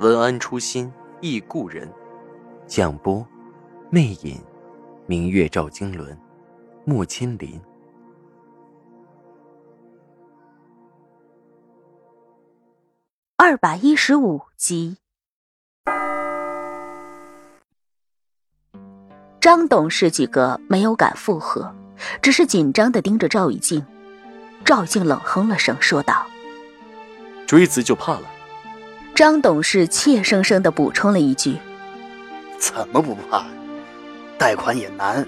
文安初心忆故人，蒋波，魅影，明月照经纶，木千林。二百一十五集，张董事几个没有敢附和，只是紧张的盯着赵以静。赵以静冷哼了声，说道：“锥子就怕了。”张董事怯生生的补充了一句：“怎么不怕？贷款也难，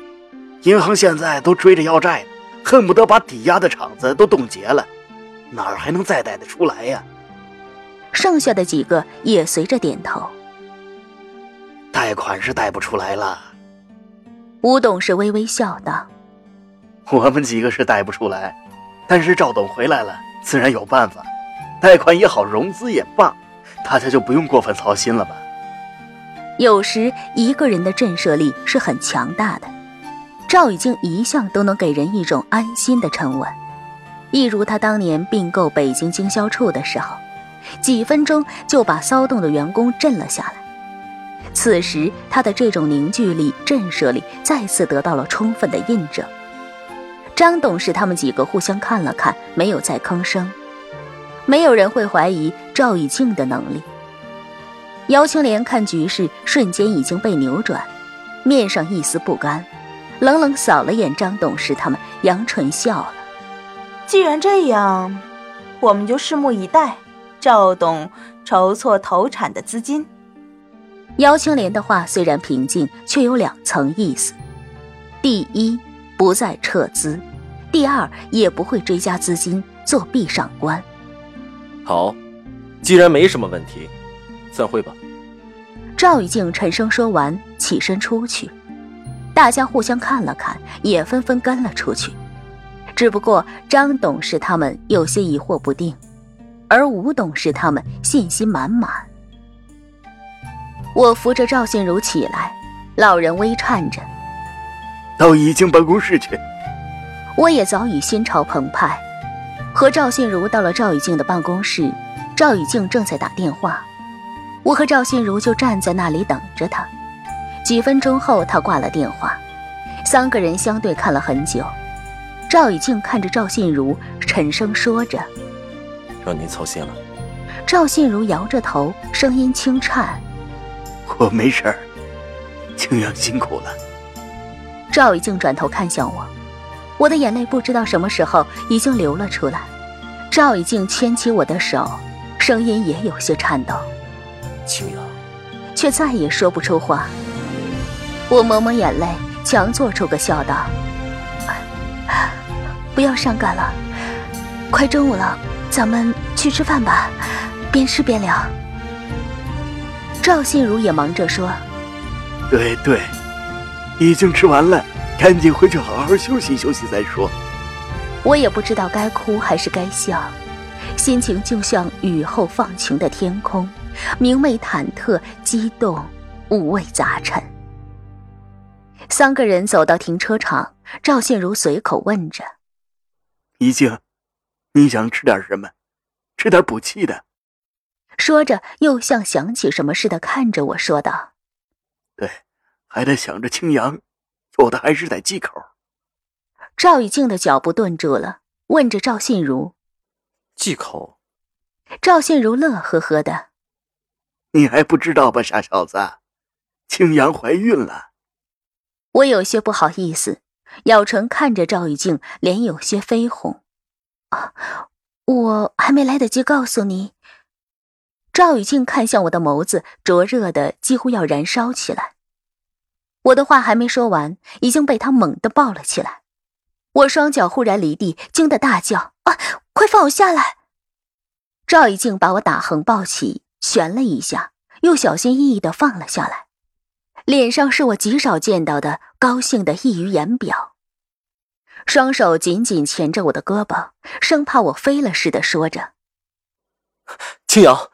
银行现在都追着要债呢，恨不得把抵押的厂子都冻结了，哪儿还能再贷得出来呀？”剩下的几个也随着点头。贷款是贷不出来了。吴董事微微笑道：“我们几个是贷不出来，但是赵董回来了，自然有办法。贷款也好，融资也罢。”大家就不用过分操心了吧。有时一个人的震慑力是很强大的。赵以静一向都能给人一种安心的沉稳，一如他当年并购北京经销处的时候，几分钟就把骚动的员工震了下来。此时他的这种凝聚力、震慑力再次得到了充分的印证。张董事他们几个互相看了看，没有再吭声。没有人会怀疑赵以静的能力。姚青莲看局势瞬间已经被扭转，面上一丝不甘，冷冷扫了眼张董事他们，扬唇笑了：“既然这样，我们就拭目以待，赵董筹措投产的资金。”姚青莲的话虽然平静，却有两层意思：第一，不再撤资；第二，也不会追加资金做壁上观。好，既然没什么问题，散会吧。赵以静沉声说完，起身出去。大家互相看了看，也纷纷跟了出去。只不过张董事他们有些疑惑不定，而吴董事他们信心满满。我扶着赵信如起来，老人微颤着：“到已经办公室去。”我也早已心潮澎湃。和赵信如到了赵雨静的办公室，赵雨静正在打电话，我和赵信如就站在那里等着他。几分钟后，他挂了电话，三个人相对看了很久。赵雨静看着赵信如，沉声说着：“让您操心了。”赵信如摇着头，声音轻颤：“我没事儿，青阳辛苦了。”赵雨静转头看向我。我的眼泪不知道什么时候已经流了出来，赵以静牵起我的手，声音也有些颤抖。青阳，却再也说不出话。我抹抹眼泪，强做出个笑道：“不要伤感了，快中午了，咱们去吃饭吧，边吃边聊。”赵信如也忙着说：“对对，已经吃完了。”赶紧回去好好休息休息再说。我也不知道该哭还是该笑，心情就像雨后放晴的天空，明媚忐忑、激动、五味杂陈。三个人走到停车场，赵信如随口问着：“怡静，你想吃点什么？吃点补气的。”说着，又像想起什么似的看着我说道：“对，还得想着青阳。”有的还是得忌口。赵雨静的脚步顿住了，问着赵信如：“忌口？”赵信如乐呵呵的：“你还不知道吧，傻小子，青阳怀孕了。”我有些不好意思，咬唇看着赵雨静，脸有些绯红。啊，我还没来得及告诉你。赵雨静看向我的眸子，灼热的几乎要燃烧起来。我的话还没说完，已经被他猛地抱了起来。我双脚忽然离地，惊得大叫：“啊，快放我下来！”赵一静把我打横抱起，旋了一下，又小心翼翼的放了下来，脸上是我极少见到的高兴的溢于言表。双手紧紧钳着我的胳膊，生怕我飞了似的，说着：“青阳，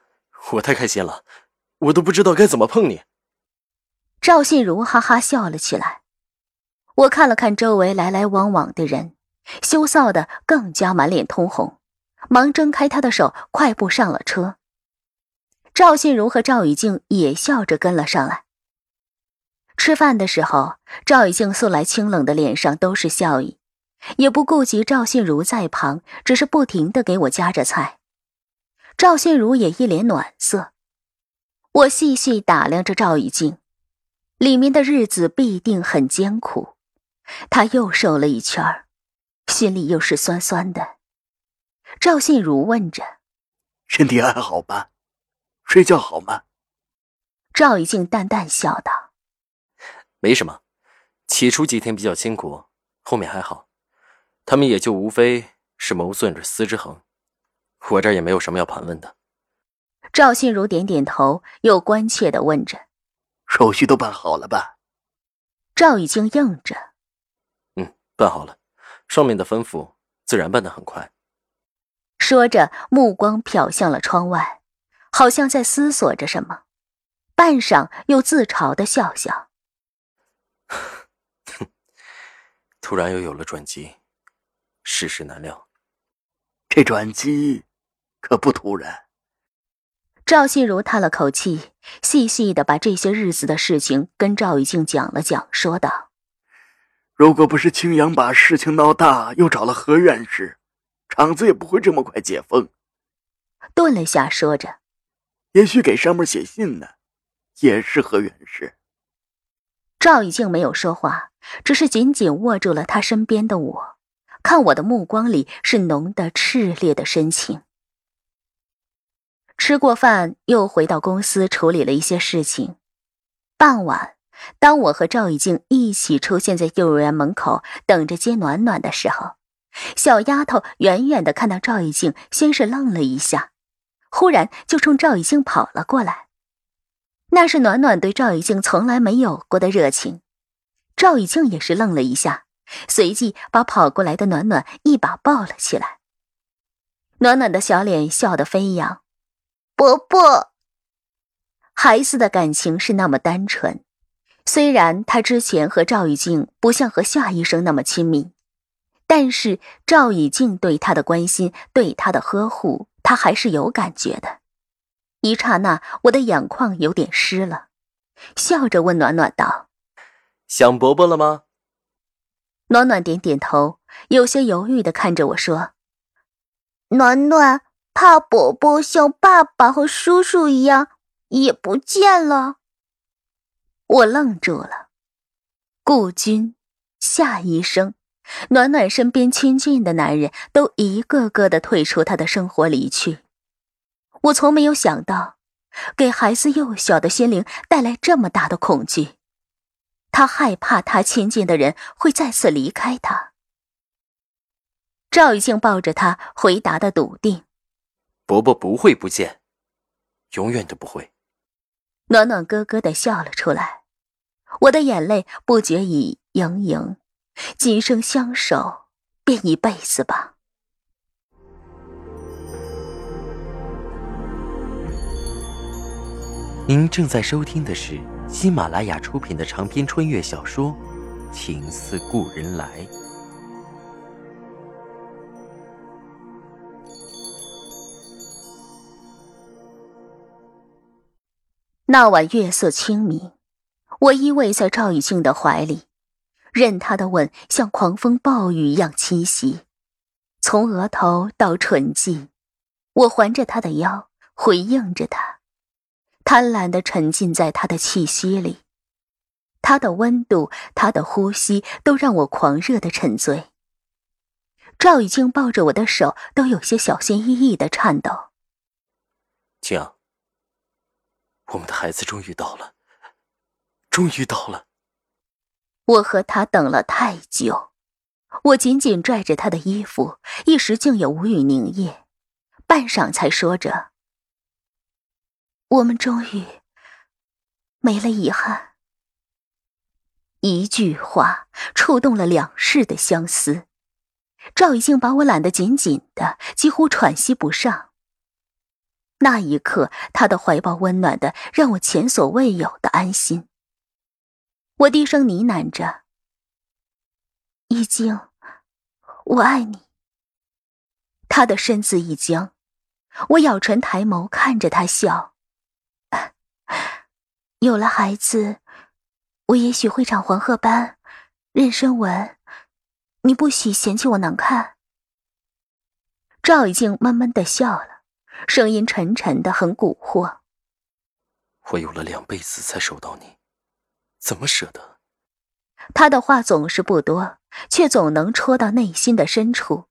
我太开心了，我都不知道该怎么碰你。”赵信如哈哈笑了起来。我看了看周围来来往往的人，羞臊的更加满脸通红，忙挣开他的手，快步上了车。赵信如和赵雨静也笑着跟了上来。吃饭的时候，赵雨静素来清冷的脸上都是笑意。也不顾及赵信如在旁，只是不停的给我夹着菜。赵信如也一脸暖色。我细细打量着赵雨静，里面的日子必定很艰苦。他又瘦了一圈儿，心里又是酸酸的。赵信如问着：“身体还好吧？睡觉好吗？”赵一静淡淡笑道：“没什么，起初几天比较辛苦，后面还好。”他们也就无非是谋算着司之恒，我这儿也没有什么要盘问的。赵信如点点头，又关切的问着：“手续都办好了吧？”赵已经应着：“嗯，办好了。上面的吩咐，自然办得很快。”说着，目光瞟向了窗外，好像在思索着什么，半晌又自嘲的笑笑：“哼，突然又有了转机。”世事难料，这转机可不突然。赵信如叹了口气，细细的把这些日子的事情跟赵雨静讲了讲，说道：“如果不是青阳把事情闹大，又找了何院士，厂子也不会这么快解封。”顿了下，说着：“也许给上面写信呢，也是何院士。”赵玉静没有说话，只是紧紧握住了他身边的我。看我的目光里是浓的炽烈的深情。吃过饭，又回到公司处理了一些事情。傍晚，当我和赵以静一起出现在幼儿园门口等着接暖暖的时候，小丫头远远的看到赵以静，先是愣了一下，忽然就冲赵以静跑了过来。那是暖暖对赵以静从来没有过的热情。赵以静也是愣了一下。随即把跑过来的暖暖一把抱了起来。暖暖的小脸笑得飞扬，伯伯。孩子的感情是那么单纯，虽然他之前和赵雨静不像和夏医生那么亲密，但是赵雨静对他的关心、对他的呵护，他还是有感觉的。一刹那，我的眼眶有点湿了，笑着问暖暖道：“想伯伯了吗？”暖暖点点头，有些犹豫的看着我说：“暖暖怕伯伯像爸爸和叔叔一样也不见了。”我愣住了。顾军、夏医生，暖暖身边亲近的男人都一个个的退出他的生活离去。我从没有想到，给孩子幼小的心灵带来这么大的恐惧。他害怕他亲近的人会再次离开他。赵雨静抱着他回答的笃定：“伯伯不会不见，永远都不会。”暖暖咯咯的笑了出来，我的眼泪不觉已盈盈。今生相守，便一辈子吧。您正在收听的是。喜马拉雅出品的长篇穿越小说《情似故人来》。那晚月色清明，我依偎在赵雨静的怀里，任他的吻像狂风暴雨一样侵袭，从额头到唇际，我环着他的腰，回应着他。贪婪的沉浸在他的气息里，他的温度，他的呼吸，都让我狂热的沉醉。赵雨静抱着我的手，都有些小心翼翼的颤抖。青阳，我们的孩子终于到了，终于到了。我和他等了太久，我紧紧拽着他的衣服，一时竟也无语凝噎，半晌才说着。我们终于没了遗憾。一句话触动了两世的相思，赵以静把我揽得紧紧的，几乎喘息不上。那一刻，他的怀抱温暖的，让我前所未有的安心。我低声呢喃着：“一静，我爱你。”他的身子一僵，我咬唇抬眸看着他笑。有了孩子。我也许会长黄褐斑、妊娠纹，你不许嫌弃我难看。赵以静闷闷的笑了，声音沉沉的，很蛊惑。我有了两辈子才守到你，怎么舍得？他的话总是不多，却总能戳到内心的深处，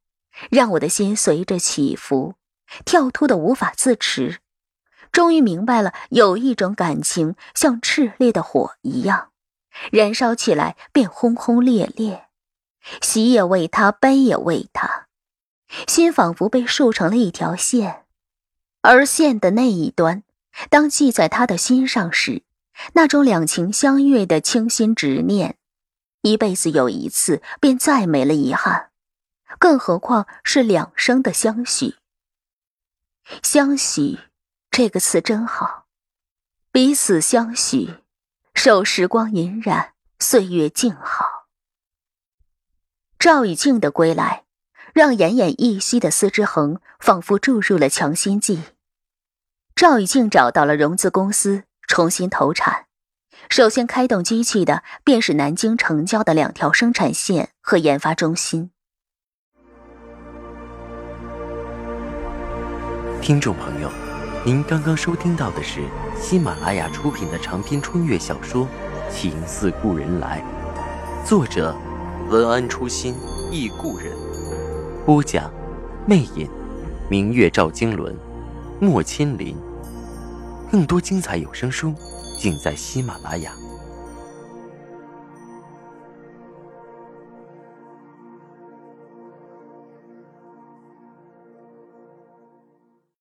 让我的心随着起伏，跳脱的无法自持。终于明白了，有一种感情像炽烈的火一样。燃烧起来便轰轰烈烈，喜也为他，悲也为他，心仿佛被竖成了一条线，而线的那一端，当系在他的心上时，那种两情相悦的倾心执念，一辈子有一次便再没了遗憾，更何况是两生的相许。相许这个词真好，彼此相许。受时光隐染，岁月静好。赵以静的归来，让奄奄一息的司之恒仿佛注入了强心剂。赵宇静找到了融资公司，重新投产。首先开动机器的，便是南京城郊的两条生产线和研发中心。听众朋友。您刚刚收听到的是喜马拉雅出品的长篇穿越小说《情似故人来》，作者文安初心忆故人，播讲魅影，明月照经纶，莫千林。更多精彩有声书，尽在喜马拉雅。